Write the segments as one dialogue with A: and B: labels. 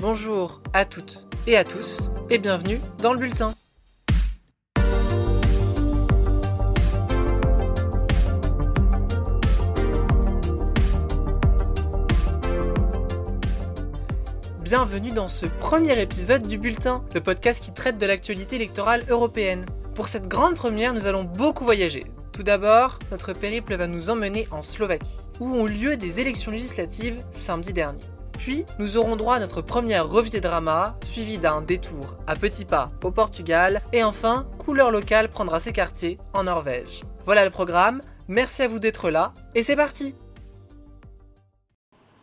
A: Bonjour à toutes et à tous et bienvenue dans le bulletin. Bienvenue dans ce premier épisode du Bulletin, le podcast qui traite de l'actualité électorale européenne. Pour cette grande première, nous allons beaucoup voyager. Tout d'abord, notre périple va nous emmener en Slovaquie, où ont lieu des élections législatives samedi dernier. Puis, nous aurons droit à notre première revue des dramas, suivie d'un détour à petits pas au Portugal, et enfin, couleur locale prendra ses quartiers en Norvège. Voilà le programme, merci à vous d'être là, et c'est parti.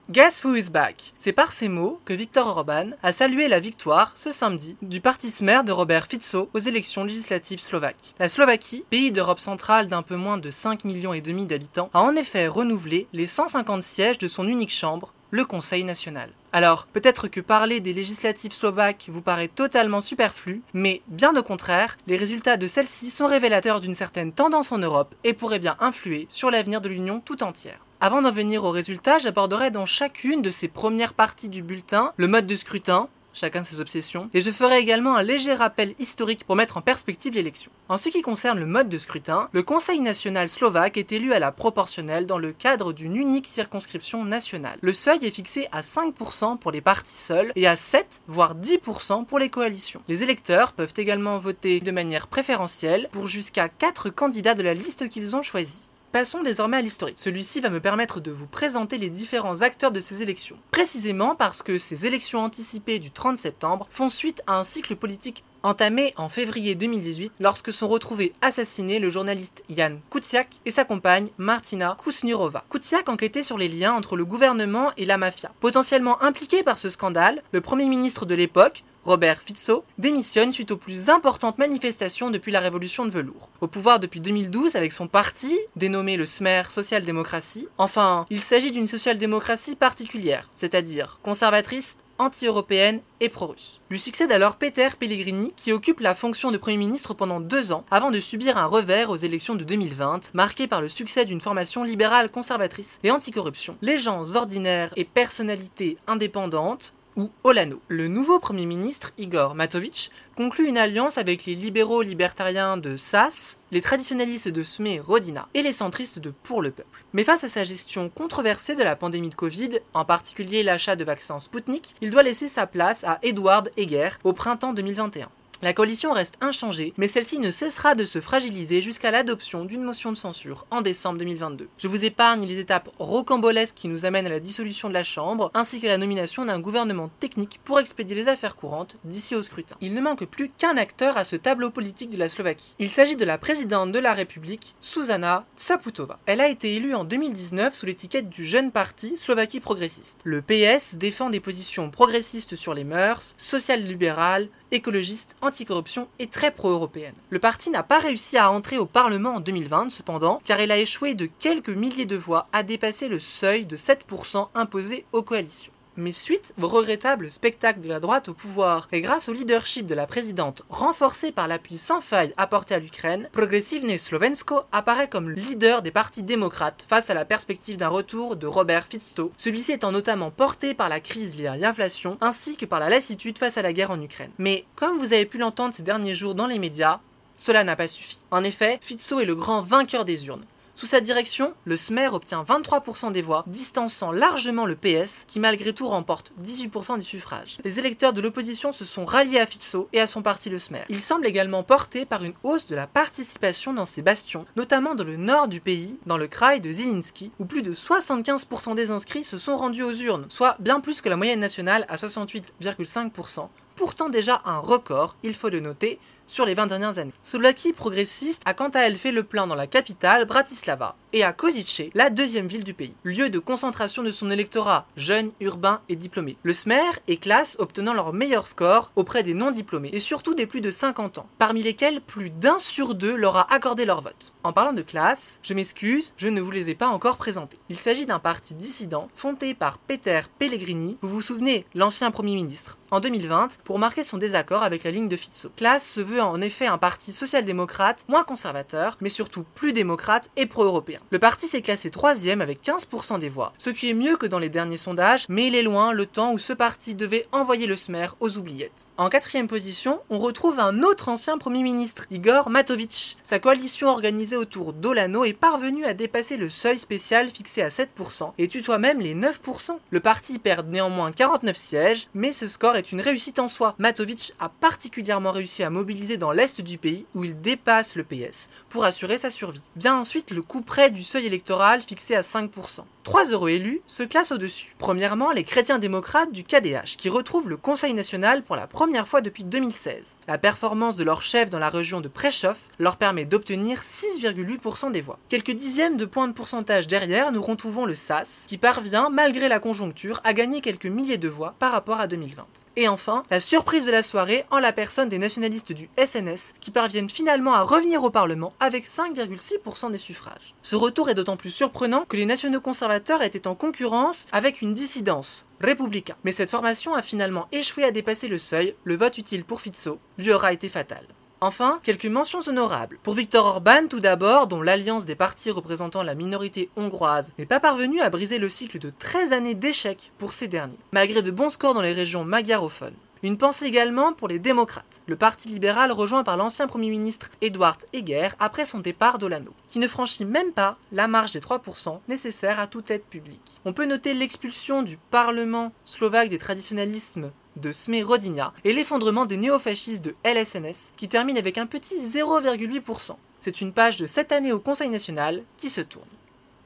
A: Guess who is back? C'est par ces mots que Viktor Orban a salué la victoire, ce samedi, du parti Smer de Robert Fico aux élections législatives slovaques. La Slovaquie, pays d'Europe centrale d'un peu moins de 5 millions et demi d'habitants, a en effet renouvelé les 150 sièges de son unique chambre, le Conseil national. Alors, peut-être que parler des législatives slovaques vous paraît totalement superflu, mais bien au contraire, les résultats de celles-ci sont révélateurs d'une certaine tendance en Europe et pourraient bien influer sur l'avenir de l'Union tout entière. Avant d'en venir aux résultats, j'aborderai dans chacune de ces premières parties du bulletin le mode de scrutin, chacun ses obsessions, et je ferai également un léger rappel historique pour mettre en perspective l'élection. En ce qui concerne le mode de scrutin, le Conseil national slovaque est élu à la proportionnelle dans le cadre d'une unique circonscription nationale. Le seuil est fixé à 5% pour les partis seuls et à 7 voire 10% pour les coalitions. Les électeurs peuvent également voter de manière préférentielle pour jusqu'à 4 candidats de la liste qu'ils ont choisie. Passons désormais à l'historique. Celui-ci va me permettre de vous présenter les différents acteurs de ces élections. Précisément parce que ces élections anticipées du 30 septembre font suite à un cycle politique entamé en février 2018 lorsque sont retrouvés assassinés le journaliste Jan Kuciak et sa compagne Martina Kusnirova. Kuciak enquêtait sur les liens entre le gouvernement et la mafia. Potentiellement impliqué par ce scandale, le premier ministre de l'époque, Robert Fico, démissionne suite aux plus importantes manifestations depuis la révolution de velours. Au pouvoir depuis 2012 avec son parti, dénommé le Smer Social-Démocratie, enfin, il s'agit d'une social-démocratie particulière, c'est-à-dire conservatrice, anti-européenne et pro-russe. Lui succède alors Peter Pellegrini, qui occupe la fonction de Premier ministre pendant deux ans, avant de subir un revers aux élections de 2020, marqué par le succès d'une formation libérale conservatrice et anticorruption. Les gens ordinaires et personnalités indépendantes ou Olano. Le nouveau Premier ministre, Igor Matovic, conclut une alliance avec les libéraux libertariens de SAS, les traditionalistes de SME Rodina et les centristes de Pour le Peuple. Mais face à sa gestion controversée de la pandémie de Covid, en particulier l'achat de vaccins Sputnik, il doit laisser sa place à Edward Heger au printemps 2021. La coalition reste inchangée, mais celle-ci ne cessera de se fragiliser jusqu'à l'adoption d'une motion de censure en décembre 2022. Je vous épargne les étapes rocambolesques qui nous amènent à la dissolution de la Chambre, ainsi que la nomination d'un gouvernement technique pour expédier les affaires courantes d'ici au scrutin. Il ne manque plus qu'un acteur à ce tableau politique de la Slovaquie. Il s'agit de la présidente de la République, Zuzana Tsaputova. Elle a été élue en 2019 sous l'étiquette du jeune parti Slovaquie progressiste. Le PS défend des positions progressistes sur les mœurs, social-libérales, écologiste, anticorruption et très pro-européenne. Le parti n'a pas réussi à entrer au Parlement en 2020 cependant, car il a échoué de quelques milliers de voix à dépasser le seuil de 7% imposé aux coalitions mais suite au regrettable spectacle de la droite au pouvoir et grâce au leadership de la présidente renforcé par l'appui sans faille apporté à l'Ukraine, Progressivne Slovensko apparaît comme leader des partis démocrates face à la perspective d'un retour de Robert Fico, celui-ci étant notamment porté par la crise liée à l'inflation ainsi que par la lassitude face à la guerre en Ukraine. Mais comme vous avez pu l'entendre ces derniers jours dans les médias, cela n'a pas suffi. En effet, Fico est le grand vainqueur des urnes. Sous sa direction, le SMER obtient 23% des voix, distançant largement le PS, qui malgré tout remporte 18% des suffrages. Les électeurs de l'opposition se sont ralliés à Fico et à son parti le SMER. Il semble également porté par une hausse de la participation dans ces bastions, notamment dans le nord du pays, dans le Krai de Zielinski, où plus de 75% des inscrits se sont rendus aux urnes, soit bien plus que la moyenne nationale à 68,5%, pourtant déjà un record, il faut le noter, sur les 20 dernières années. Slovaquie progressiste a quant à elle fait le plein dans la capitale, Bratislava, et à Kozice, la deuxième ville du pays, lieu de concentration de son électorat, jeune, urbain et diplômé. Le SMER est classe obtenant leur meilleur score auprès des non-diplômés, et surtout des plus de 50 ans, parmi lesquels plus d'un sur deux leur a accordé leur vote. En parlant de classe, je m'excuse, je ne vous les ai pas encore présentés. Il s'agit d'un parti dissident fondé par Peter Pellegrini, vous vous souvenez, l'ancien Premier ministre, en 2020 pour marquer son désaccord avec la ligne de Fizzo. Class se veut en effet un parti social-démocrate, moins conservateur, mais surtout plus démocrate et pro-européen. Le parti s'est classé troisième avec 15% des voix, ce qui est mieux que dans les derniers sondages, mais il est loin le temps où ce parti devait envoyer le SMER aux oubliettes. En quatrième position, on retrouve un autre ancien Premier ministre, Igor Matovic. Sa coalition organisée autour d'Olano est parvenue à dépasser le seuil spécial fixé à 7% et tutoie même les 9%. Le parti perd néanmoins 49 sièges, mais ce score est une réussite en soi. Matovic a particulièrement réussi à mobiliser dans l'est du pays où il dépasse le PS pour assurer sa survie. Vient ensuite le coup près du seuil électoral fixé à 5%. Trois heureux élus se classent au-dessus. Premièrement, les chrétiens démocrates du KDH qui retrouvent le Conseil national pour la première fois depuis 2016. La performance de leur chef dans la région de Prešov leur permet d'obtenir 6,8% des voix. Quelques dixièmes de points de pourcentage derrière, nous retrouvons le SAS qui parvient, malgré la conjoncture, à gagner quelques milliers de voix par rapport à 2020. Et enfin, la surprise de la soirée en la personne des nationalistes du SNS qui parviennent finalement à revenir au Parlement avec 5,6% des suffrages. Ce retour est d'autant plus surprenant que les nationaux conservateurs étaient en concurrence avec une dissidence, républicain. Mais cette formation a finalement échoué à dépasser le seuil, le vote utile pour Fizzo lui aura été fatal. Enfin, quelques mentions honorables. Pour Viktor Orban tout d'abord, dont l'alliance des partis représentant la minorité hongroise n'est pas parvenue à briser le cycle de 13 années d'échecs pour ces derniers, malgré de bons scores dans les régions magyarophones. Une pensée également pour les démocrates, le parti libéral rejoint par l'ancien Premier ministre Edward Heger après son départ d'Olano, qui ne franchit même pas la marge des 3% nécessaire à toute aide publique. On peut noter l'expulsion du Parlement slovaque des traditionnalismes de Smerodina et l'effondrement des néofascistes de LSNS qui termine avec un petit 0,8%. C'est une page de cette année au Conseil national qui se tourne.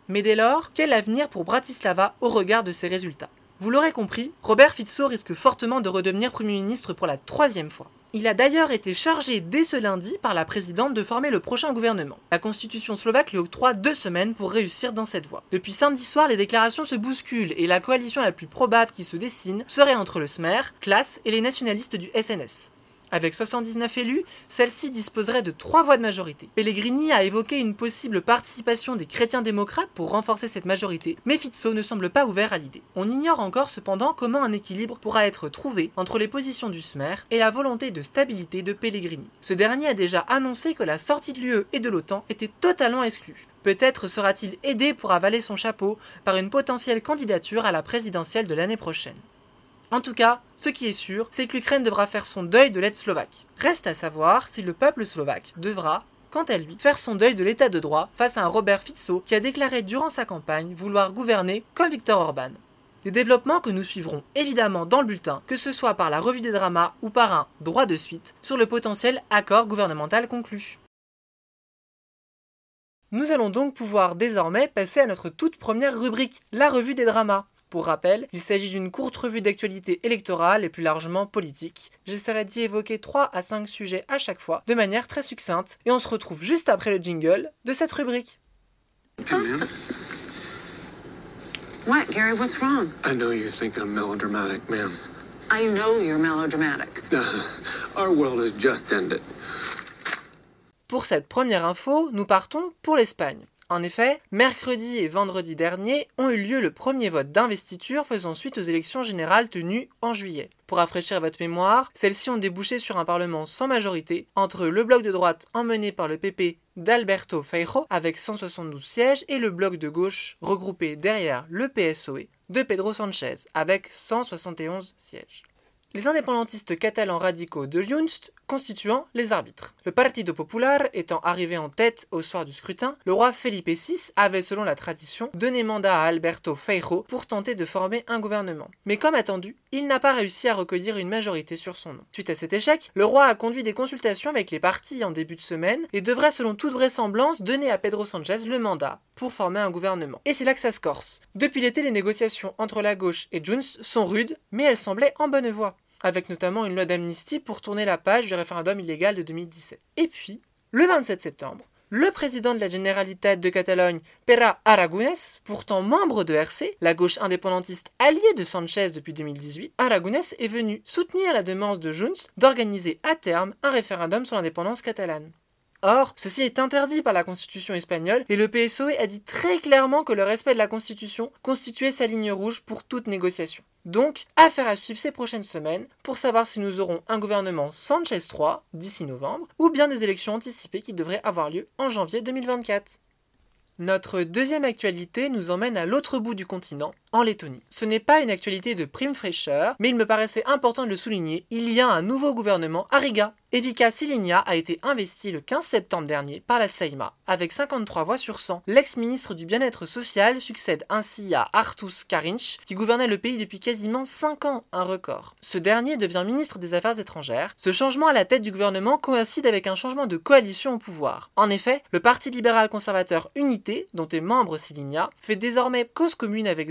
A: Mais dès lors, quel avenir pour Bratislava au regard de ces résultats? Vous l'aurez compris, Robert Fico risque fortement de redevenir Premier ministre pour la troisième fois. Il a d'ailleurs été chargé dès ce lundi par la présidente de former le prochain gouvernement. La constitution slovaque lui octroie deux semaines pour réussir dans cette voie. Depuis samedi soir, les déclarations se bousculent et la coalition la plus probable qui se dessine serait entre le SMER, CLAS et les nationalistes du SNS. Avec 79 élus, celle-ci disposerait de 3 voix de majorité. Pellegrini a évoqué une possible participation des chrétiens démocrates pour renforcer cette majorité, mais Fizzo ne semble pas ouvert à l'idée. On ignore encore cependant comment un équilibre pourra être trouvé entre les positions du SMER et la volonté de stabilité de Pellegrini. Ce dernier a déjà annoncé que la sortie de l'UE et de l'OTAN était totalement exclue. Peut-être sera-t-il aidé pour avaler son chapeau par une potentielle candidature à la présidentielle de l'année prochaine. En tout cas, ce qui est sûr, c'est que l'Ukraine devra faire son deuil de l'aide slovaque. Reste à savoir si le peuple slovaque devra, quant à lui, faire son deuil de l'état de droit face à un Robert Fico qui a déclaré durant sa campagne vouloir gouverner comme Viktor Orban. Des développements que nous suivrons évidemment dans le bulletin, que ce soit par la revue des dramas ou par un droit de suite, sur le potentiel accord gouvernemental conclu. Nous allons donc pouvoir désormais passer à notre toute première rubrique, la revue des dramas. Pour rappel, il s'agit d'une courte revue d'actualité électorale et plus largement politique. J'essaierai d'y évoquer 3 à 5 sujets à chaque fois, de manière très succincte, et on se retrouve juste après le jingle de cette rubrique.
B: What, Gary? What's wrong?
C: I know you think I'm melodramatic, ma'am.
B: I know you're melodramatic.
C: Our world has just ended.
A: Pour cette première info, nous partons pour l'Espagne. En effet, mercredi et vendredi dernier ont eu lieu le premier vote d'investiture faisant suite aux élections générales tenues en juillet. Pour rafraîchir votre mémoire, celles-ci ont débouché sur un parlement sans majorité entre le bloc de droite emmené par le PP d'Alberto Feijo avec 172 sièges et le bloc de gauche regroupé derrière le PSOE de Pedro Sanchez avec 171 sièges les indépendantistes catalans radicaux de Junts constituant les arbitres. Le Partido Popular étant arrivé en tête au soir du scrutin, le roi Felipe VI avait, selon la tradition, donné mandat à Alberto Feijo pour tenter de former un gouvernement. Mais comme attendu, il n'a pas réussi à recueillir une majorité sur son nom. Suite à cet échec, le roi a conduit des consultations avec les partis en début de semaine et devrait, selon toute vraisemblance, donner à Pedro Sanchez le mandat pour former un gouvernement. Et c'est là que ça se corse. Depuis l'été, les négociations entre la gauche et Junts sont rudes, mais elles semblaient en bonne voie avec notamment une loi d'amnistie pour tourner la page du référendum illégal de 2017. Et puis, le 27 septembre, le président de la Generalitat de Catalogne, Pere Aragonès, pourtant membre de RC, la gauche indépendantiste alliée de Sanchez depuis 2018, Aragonès est venu soutenir la demande de Junts d'organiser à terme un référendum sur l'indépendance catalane. Or, ceci est interdit par la constitution espagnole et le PSOE a dit très clairement que le respect de la constitution constituait sa ligne rouge pour toute négociation. Donc, affaire à suivre ces prochaines semaines pour savoir si nous aurons un gouvernement Sanchez 3 d'ici novembre ou bien des élections anticipées qui devraient avoir lieu en janvier 2024. Notre deuxième actualité nous emmène à l'autre bout du continent, en Lettonie. Ce n'est pas une actualité de prime fraîcheur, mais il me paraissait important de le souligner, il y a un nouveau gouvernement à Riga. Evika Silinia a été investie le 15 septembre dernier par la Seima, avec 53 voix sur 100. L'ex-ministre du bien-être social succède ainsi à Artus Karinch, qui gouvernait le pays depuis quasiment 5 ans, un record. Ce dernier devient ministre des Affaires étrangères. Ce changement à la tête du gouvernement coïncide avec un changement de coalition au pouvoir. En effet, le Parti libéral conservateur Unité, dont est membre Silinia, fait désormais cause commune avec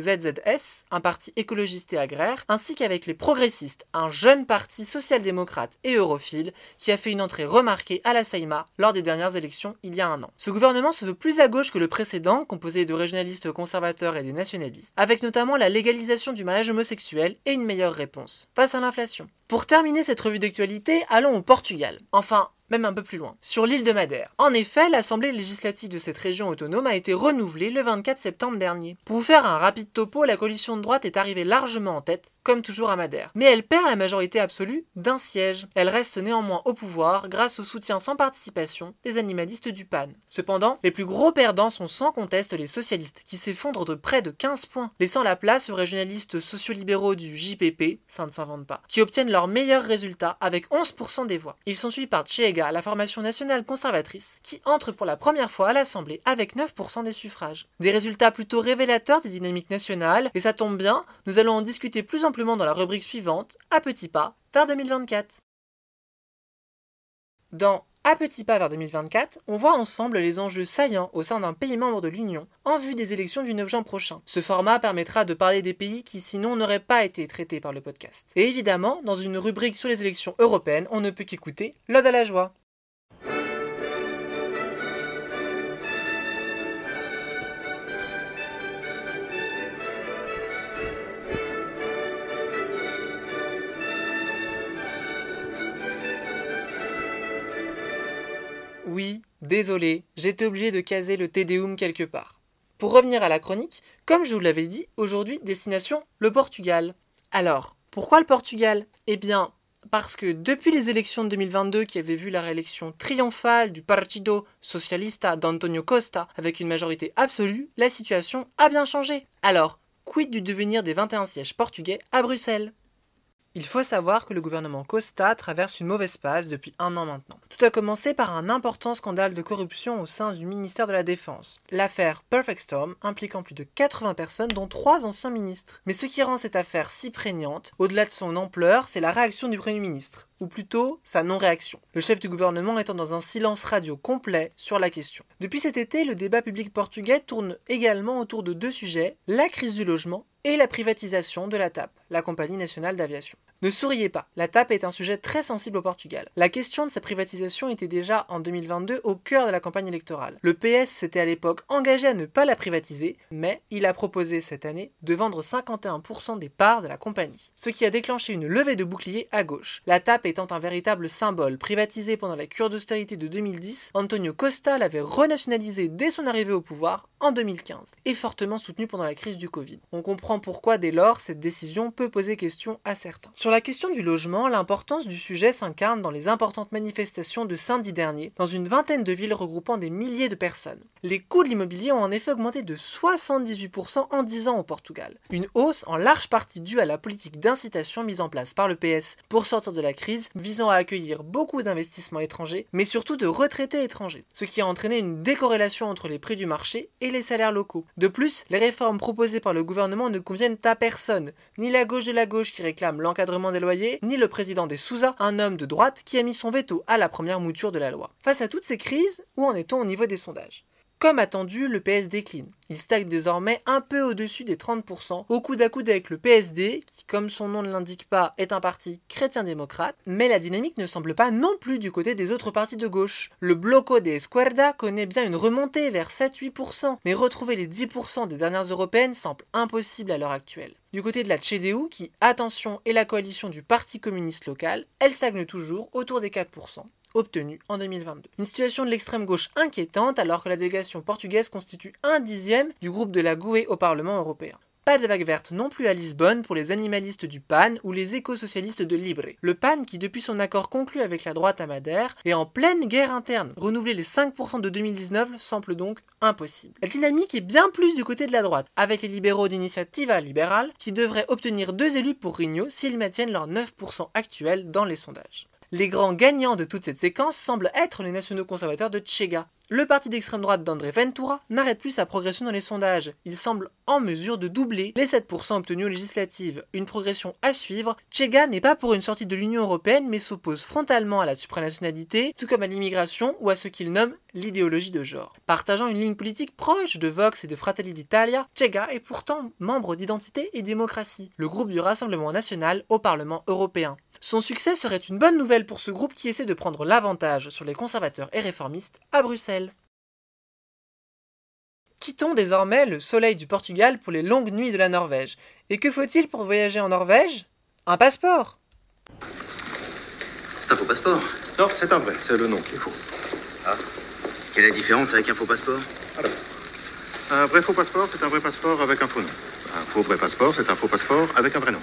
A: Un parti écologiste et agraire, ainsi qu'avec les progressistes, un jeune parti social-démocrate et europhile qui a fait une entrée remarquée à la Seima lors des dernières élections il y a un an. Ce gouvernement se veut plus à gauche que le précédent, composé de régionalistes conservateurs et des nationalistes, avec notamment la légalisation du mariage homosexuel et une meilleure réponse face à l'inflation. Pour terminer cette revue d'actualité, allons au Portugal. Enfin, même un peu plus loin, sur l'île de Madère. En effet, l'Assemblée législative de cette région autonome a été renouvelée le 24 septembre dernier. Pour vous faire un rapide topo, la coalition de droite est arrivée largement en tête, comme toujours à Madère. Mais elle perd la majorité absolue d'un siège. Elle reste néanmoins au pouvoir grâce au soutien sans participation des animalistes du PAN. Cependant, les plus gros perdants sont sans conteste les socialistes, qui s'effondrent de près de 15 points, laissant la place aux régionalistes sociolibéraux du JPP, ça ne s'invente pas, qui obtiennent leurs meilleurs résultats avec 11% des voix. Ils sont suivis par Chega la formation nationale conservatrice, qui entre pour la première fois à l'Assemblée avec 9% des suffrages. Des résultats plutôt révélateurs des dynamiques nationales, et ça tombe bien, nous allons en discuter plus amplement dans la rubrique suivante, à petits pas, vers 2024. Dans à petits pas vers 2024, on voit ensemble les enjeux saillants au sein d'un pays membre de l'Union en vue des élections du 9 juin prochain. Ce format permettra de parler des pays qui sinon n'auraient pas été traités par le podcast. Et évidemment, dans une rubrique sur les élections européennes, on ne peut qu'écouter l'ode à la joie. Oui, désolé, j'étais obligé de caser le Tédéum quelque part. Pour revenir à la chronique, comme je vous l'avais dit, aujourd'hui, destination le Portugal. Alors, pourquoi le Portugal? Eh bien, parce que depuis les élections de 2022 qui avaient vu la réélection triomphale du Partido Socialista d'Antonio Costa avec une majorité absolue, la situation a bien changé. Alors, quid du devenir des 21 sièges portugais à Bruxelles? Il faut savoir que le gouvernement Costa traverse une mauvaise passe depuis un an maintenant. Tout a commencé par un important scandale de corruption au sein du ministère de la Défense. L'affaire Perfect Storm impliquant plus de 80 personnes dont trois anciens ministres. Mais ce qui rend cette affaire si prégnante, au-delà de son ampleur, c'est la réaction du Premier ministre ou plutôt sa non-réaction, le chef du gouvernement étant dans un silence radio complet sur la question. Depuis cet été, le débat public portugais tourne également autour de deux sujets, la crise du logement et la privatisation de la TAP, la compagnie nationale d'aviation. Ne souriez pas, la TAP est un sujet très sensible au Portugal. La question de sa privatisation était déjà en 2022 au cœur de la campagne électorale. Le PS s'était à l'époque engagé à ne pas la privatiser, mais il a proposé cette année de vendre 51% des parts de la compagnie, ce qui a déclenché une levée de bouclier à gauche. La TAP étant un véritable symbole, privatisé pendant la cure d'austérité de 2010, Antonio Costa l'avait renationalisé dès son arrivée au pouvoir en 2015 et fortement soutenu pendant la crise du Covid. On comprend pourquoi dès lors cette décision peut poser question à certains. Sur la question du logement, l'importance du sujet s'incarne dans les importantes manifestations de samedi dernier dans une vingtaine de villes regroupant des milliers de personnes. Les coûts de l'immobilier ont en effet augmenté de 78% en 10 ans au Portugal. Une hausse en large partie due à la politique d'incitation mise en place par le PS pour sortir de la crise, visant à accueillir beaucoup d'investissements étrangers, mais surtout de retraités étrangers, ce qui a entraîné une décorrélation entre les prix du marché et les salaires locaux. De plus, les réformes proposées par le gouvernement ne conviennent à personne, ni la gauche de la gauche qui réclame l'encadrement des loyers, ni le président des Souza, un homme de droite qui a mis son veto à la première mouture de la loi. Face à toutes ces crises, où en est-on au niveau des sondages? Comme attendu, le PS décline. Il stagne désormais un peu au-dessus des 30%, au coude à coude avec le PSD, qui, comme son nom ne l'indique pas, est un parti chrétien-démocrate, mais la dynamique ne semble pas non plus du côté des autres partis de gauche. Le Bloco de Esquerda connaît bien une remontée vers 7-8%, mais retrouver les 10% des dernières européennes semble impossible à l'heure actuelle. Du côté de la CDU, qui, attention, est la coalition du Parti communiste local, elle stagne toujours autour des 4% obtenu en 2022. Une situation de l'extrême gauche inquiétante alors que la délégation portugaise constitue un dixième du groupe de la GUE au Parlement européen. Pas de vague verte non plus à Lisbonne pour les animalistes du PAN ou les éco-socialistes de Libre. Le PAN qui depuis son accord conclu avec la droite à Madère est en pleine guerre interne. Renouveler les 5% de 2019 semble donc impossible. La dynamique est bien plus du côté de la droite, avec les libéraux d'initiativa libérale qui devraient obtenir deux élus pour Rigno s'ils maintiennent leurs 9% actuels dans les sondages. Les grands gagnants de toute cette séquence semblent être les nationaux conservateurs de Chega. Le parti d'extrême droite d'André Ventura n'arrête plus sa progression dans les sondages. Il semble en mesure de doubler les 7% obtenus aux législatives. Une progression à suivre. Chega n'est pas pour une sortie de l'Union européenne mais s'oppose frontalement à la supranationalité, tout comme à l'immigration ou à ce qu'il nomme l'idéologie de genre. Partageant une ligne politique proche de Vox et de Fratelli d'Italia, Chega est pourtant membre d'Identité et Démocratie, le groupe du Rassemblement national au Parlement européen. Son succès serait une bonne nouvelle pour ce groupe qui essaie de prendre l'avantage sur les conservateurs et réformistes à Bruxelles. Quittons désormais le soleil du Portugal pour les longues nuits de la Norvège. Et que faut-il pour voyager en Norvège? Un passeport
D: C'est un faux passeport.
E: Non, c'est un vrai, c'est le nom qui est faux.
D: Quelle est la différence avec un faux passeport?
E: Un vrai faux passeport, c'est un vrai passeport avec un faux nom. Un faux vrai passeport, c'est un faux passeport avec un vrai nom.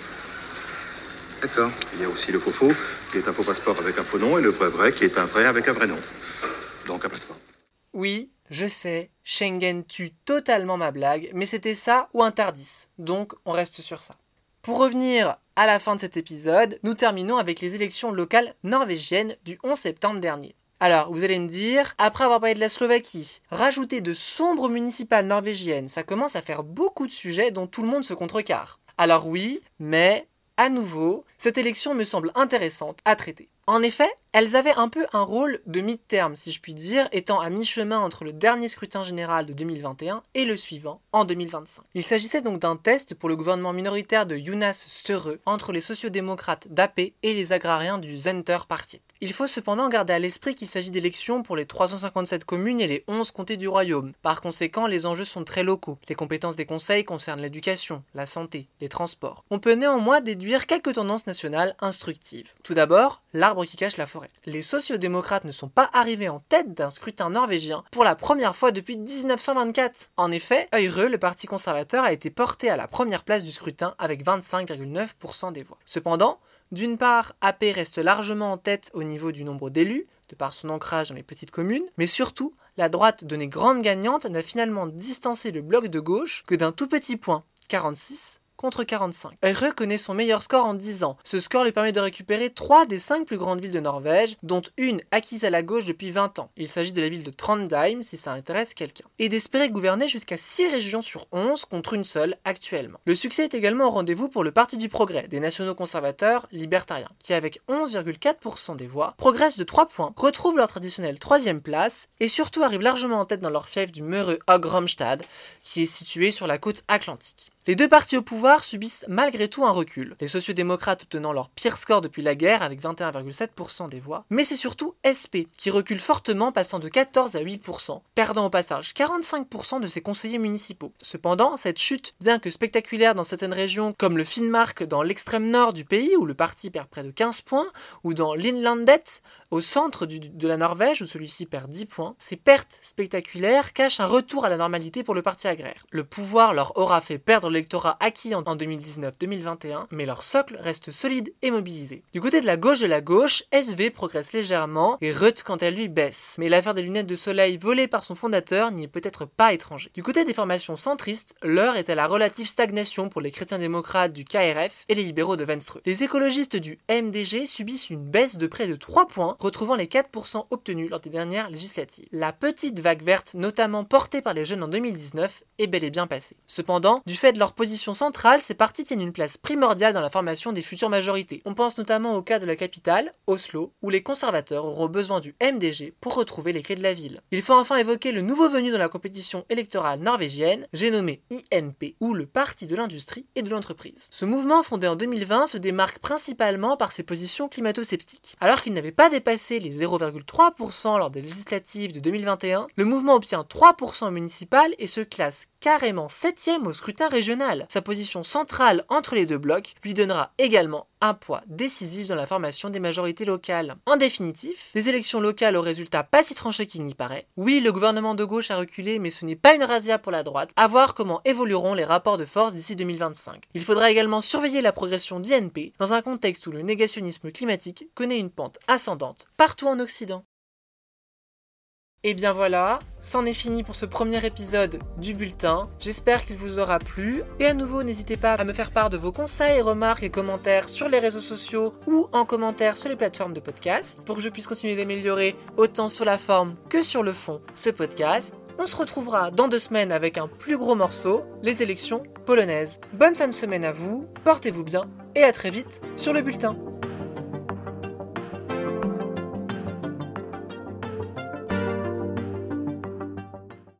D: D'accord.
E: Il y a aussi le faux faux, qui est un faux passeport avec un faux nom, et le vrai vrai, qui est un vrai avec un vrai nom. Donc un passeport.
A: Oui, je sais, Schengen tue totalement ma blague, mais c'était ça ou un Tardis, donc on reste sur ça. Pour revenir à la fin de cet épisode, nous terminons avec les élections locales norvégiennes du 11 septembre dernier. Alors, vous allez me dire, après avoir parlé de la Slovaquie, rajouter de sombres municipales norvégiennes, ça commence à faire beaucoup de sujets dont tout le monde se contrecarre. Alors oui, mais à nouveau, cette élection me semble intéressante à traiter. En effet, elles avaient un peu un rôle de mid-terme, si je puis dire, étant à mi-chemin entre le dernier scrutin général de 2021 et le suivant, en 2025. Il s'agissait donc d'un test pour le gouvernement minoritaire de Jonas Störe entre les sociodémocrates d'AP et les agrariens du Center Party. Il faut cependant garder à l'esprit qu'il s'agit d'élections pour les 357 communes et les 11 comtés du royaume. Par conséquent, les enjeux sont très locaux. Les compétences des conseils concernent l'éducation, la santé, les transports. On peut néanmoins déduire quelques tendances nationales instructives. Tout d'abord, l'arbre qui cache la forêt. Les sociodémocrates ne sont pas arrivés en tête d'un scrutin norvégien pour la première fois depuis 1924. En effet, Høyre, le parti conservateur, a été porté à la première place du scrutin avec 25,9% des voix. Cependant, d'une part, AP reste largement en tête au niveau du nombre d'élus, de par son ancrage dans les petites communes, mais surtout, la droite donnée grande gagnante n'a finalement distancé le bloc de gauche que d'un tout petit point, 46, contre 45. Høyre connaît son meilleur score en 10 ans. Ce score lui permet de récupérer 3 des 5 plus grandes villes de Norvège, dont une acquise à la gauche depuis 20 ans. Il s'agit de la ville de Trondheim, si ça intéresse quelqu'un. Et d'espérer gouverner jusqu'à 6 régions sur 11 contre une seule actuellement. Le succès est également au rendez-vous pour le Parti du Progrès, des nationaux conservateurs libertariens, qui avec 11,4% des voix, progressent de 3 points, retrouvent leur traditionnelle 3 place, et surtout arrivent largement en tête dans leur fief du Meure Hog-Romstad, qui est situé sur la côte atlantique. Les deux partis au pouvoir subissent malgré tout un recul, les sociodémocrates obtenant leur pire score depuis la guerre avec 21,7% des voix, mais c'est surtout SP qui recule fortement passant de 14 à 8%, perdant au passage 45% de ses conseillers municipaux. Cependant, cette chute, bien que spectaculaire dans certaines régions comme le Finnmark dans l'extrême nord du pays où le parti perd près de 15 points, ou dans l'Inlandet au centre de la Norvège où celui-ci perd 10 points, ces pertes spectaculaires cachent un retour à la normalité pour le parti agraire. Le pouvoir leur aura fait perdre l'électorat acquis en en 2019-2021, mais leur socle reste solide et mobilisé. Du côté de la gauche de la gauche, SV progresse légèrement et Rutte quant à lui baisse. Mais l'affaire des lunettes de soleil volées par son fondateur n'y est peut-être pas étranger. Du côté des formations centristes, l'heure est à la relative stagnation pour les chrétiens démocrates du KRF et les libéraux de Venstre. Les écologistes du MDG subissent une baisse de près de 3 points, retrouvant les 4% obtenus lors des dernières législatives. La petite vague verte, notamment portée par les jeunes en 2019, est bel et bien passée. Cependant, du fait de leur position centrale, ces partis tiennent une place primordiale dans la formation des futures majorités. On pense notamment au cas de la capitale, Oslo, où les conservateurs auront besoin du MDG pour retrouver les clés de la ville. Il faut enfin évoquer le nouveau venu dans la compétition électorale norvégienne, j'ai nommé INP, ou le Parti de l'industrie et de l'entreprise. Ce mouvement fondé en 2020 se démarque principalement par ses positions climato-sceptiques. Alors qu'il n'avait pas dépassé les 0,3% lors des législatives de 2021, le mouvement obtient 3% au municipal et se classe carrément septième au scrutin régional. Sa position centrale entre les deux blocs lui donnera également un poids décisif dans la formation des majorités locales. En définitif, les élections locales au résultat pas si tranché qu'il n'y paraît. Oui, le gouvernement de gauche a reculé, mais ce n'est pas une razzia pour la droite. À voir comment évolueront les rapports de force d'ici 2025. Il faudra également surveiller la progression d'INP dans un contexte où le négationnisme climatique connaît une pente ascendante partout en Occident. Et bien voilà, c'en est fini pour ce premier épisode du bulletin. J'espère qu'il vous aura plu. Et à nouveau, n'hésitez pas à me faire part de vos conseils, remarques et commentaires sur les réseaux sociaux ou en commentaire sur les plateformes de podcast pour que je puisse continuer d'améliorer autant sur la forme que sur le fond ce podcast. On se retrouvera dans deux semaines avec un plus gros morceau, les élections polonaises. Bonne fin de semaine à vous, portez-vous bien et à très vite sur le bulletin.